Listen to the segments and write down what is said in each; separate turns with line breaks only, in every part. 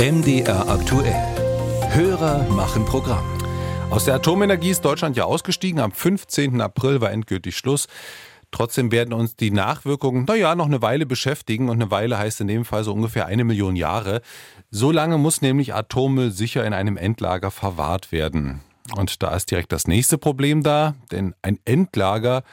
MDR aktuell. Hörer machen Programm.
Aus der Atomenergie ist Deutschland ja ausgestiegen. Am 15. April war endgültig Schluss. Trotzdem werden uns die Nachwirkungen, naja, noch eine Weile beschäftigen. Und eine Weile heißt in dem Fall so ungefähr eine Million Jahre. So lange muss nämlich Atommüll sicher in einem Endlager verwahrt werden. Und da ist direkt das nächste Problem da, denn ein Endlager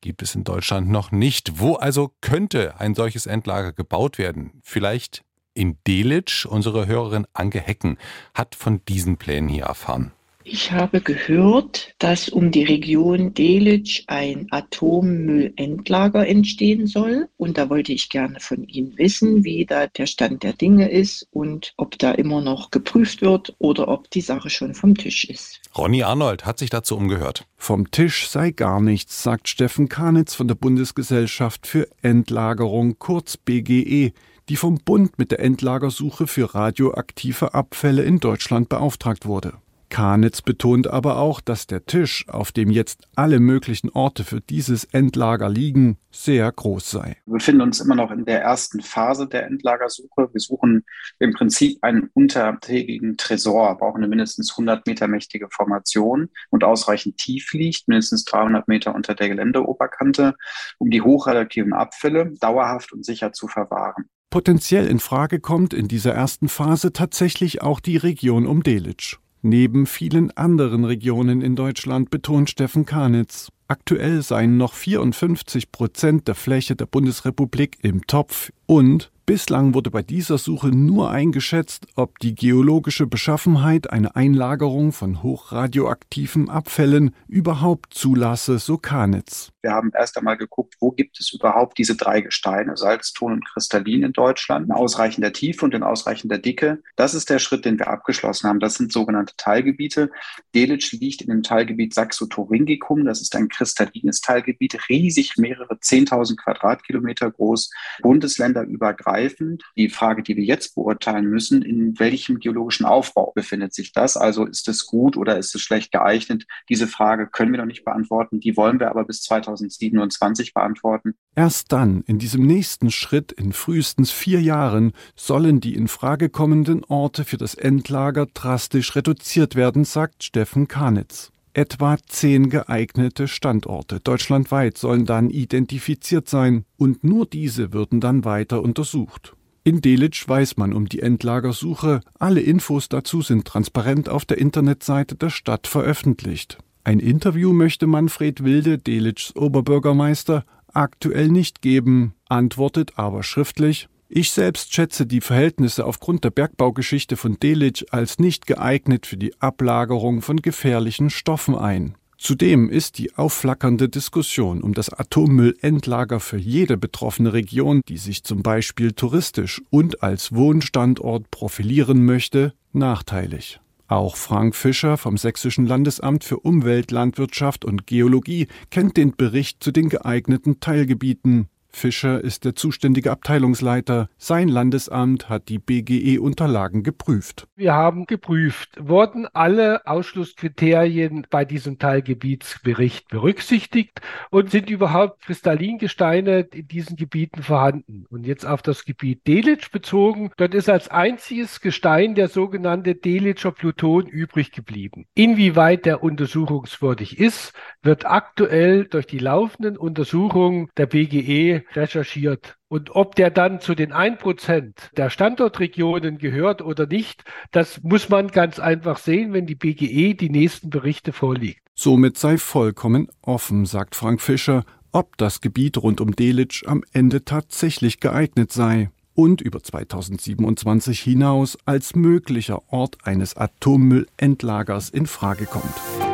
gibt es in Deutschland noch nicht. Wo also könnte ein solches Endlager gebaut werden? Vielleicht in Delitzsch. Unsere Hörerin Anke Hecken hat von diesen Plänen hier erfahren.
Ich habe gehört, dass um die Region Delitzsch ein Atommüllendlager entstehen soll. Und da wollte ich gerne von Ihnen wissen, wie da der Stand der Dinge ist und ob da immer noch geprüft wird oder ob die Sache schon vom Tisch ist.
Ronny Arnold hat sich dazu umgehört.
Vom Tisch sei gar nichts, sagt Steffen Karnitz von der Bundesgesellschaft für Endlagerung, kurz BGE die vom Bund mit der Endlagersuche für radioaktive Abfälle in Deutschland beauftragt wurde. Kanitz betont aber auch, dass der Tisch, auf dem jetzt alle möglichen Orte für dieses Endlager liegen, sehr groß sei.
Wir befinden uns immer noch in der ersten Phase der Endlagersuche. Wir suchen im Prinzip einen untertägigen Tresor, brauchen eine mindestens 100 Meter mächtige Formation und ausreichend tief liegt, mindestens 300 Meter unter der Geländeoberkante, um die hochradioaktiven Abfälle dauerhaft und sicher zu verwahren.
Potenziell in Frage kommt in dieser ersten Phase tatsächlich auch die Region um Delitzsch. Neben vielen anderen Regionen in Deutschland betont Steffen Kanitz. Aktuell seien noch 54 Prozent der Fläche der Bundesrepublik im Topf und Bislang wurde bei dieser Suche nur eingeschätzt, ob die geologische Beschaffenheit eine Einlagerung von hochradioaktiven Abfällen überhaupt zulasse, so Kanitz.
Wir haben erst einmal geguckt, wo gibt es überhaupt diese drei Gesteine, Salz, Ton und Kristallin in Deutschland, in ausreichender Tiefe und in ausreichender Dicke. Das ist der Schritt, den wir abgeschlossen haben. Das sind sogenannte Teilgebiete. Delitzsch liegt in dem Teilgebiet Saxotoringicum. Das ist ein kristallines Teilgebiet, riesig, mehrere 10.000 Quadratkilometer groß, bundesländerübergreifend übergreifend. Die Frage, die wir jetzt beurteilen müssen, in welchem geologischen Aufbau befindet sich das? Also ist es gut oder ist es schlecht geeignet? Diese Frage können wir noch nicht beantworten. Die wollen wir aber bis 2027 beantworten.
Erst dann, in diesem nächsten Schritt in frühestens vier Jahren, sollen die in Frage kommenden Orte für das Endlager drastisch reduziert werden, sagt Steffen Kanitz. Etwa zehn geeignete Standorte deutschlandweit sollen dann identifiziert sein und nur diese würden dann weiter untersucht. In Delitzsch weiß man um die Endlagersuche. Alle Infos dazu sind transparent auf der Internetseite der Stadt veröffentlicht. Ein Interview möchte Manfred Wilde, Delitzschs Oberbürgermeister, aktuell nicht geben, antwortet aber schriftlich, ich selbst schätze die Verhältnisse aufgrund der Bergbaugeschichte von Delitzsch als nicht geeignet für die Ablagerung von gefährlichen Stoffen ein. Zudem ist die aufflackernde Diskussion um das Atommüllendlager für jede betroffene Region, die sich zum Beispiel touristisch und als Wohnstandort profilieren möchte, nachteilig. Auch Frank Fischer vom Sächsischen Landesamt für Umwelt, Landwirtschaft und Geologie kennt den Bericht zu den geeigneten Teilgebieten. Fischer ist der zuständige Abteilungsleiter. Sein Landesamt hat die BGE-Unterlagen geprüft.
Wir haben geprüft, wurden alle Ausschlusskriterien bei diesem Teilgebietsbericht berücksichtigt und sind überhaupt Kristallingesteine in diesen Gebieten vorhanden. Und jetzt auf das Gebiet Delitzsch bezogen, dort ist als einziges Gestein der sogenannte Delitscher Pluton übrig geblieben. Inwieweit der untersuchungswürdig ist, wird aktuell durch die laufenden Untersuchungen der BGE recherchiert. Und ob der dann zu den 1% der Standortregionen gehört oder nicht, das muss man ganz einfach sehen, wenn die BGE die nächsten Berichte vorliegt.
Somit sei vollkommen offen, sagt Frank Fischer, ob das Gebiet rund um Delitzsch am Ende tatsächlich geeignet sei und über 2027 hinaus als möglicher Ort eines Atommüllendlagers in Frage kommt.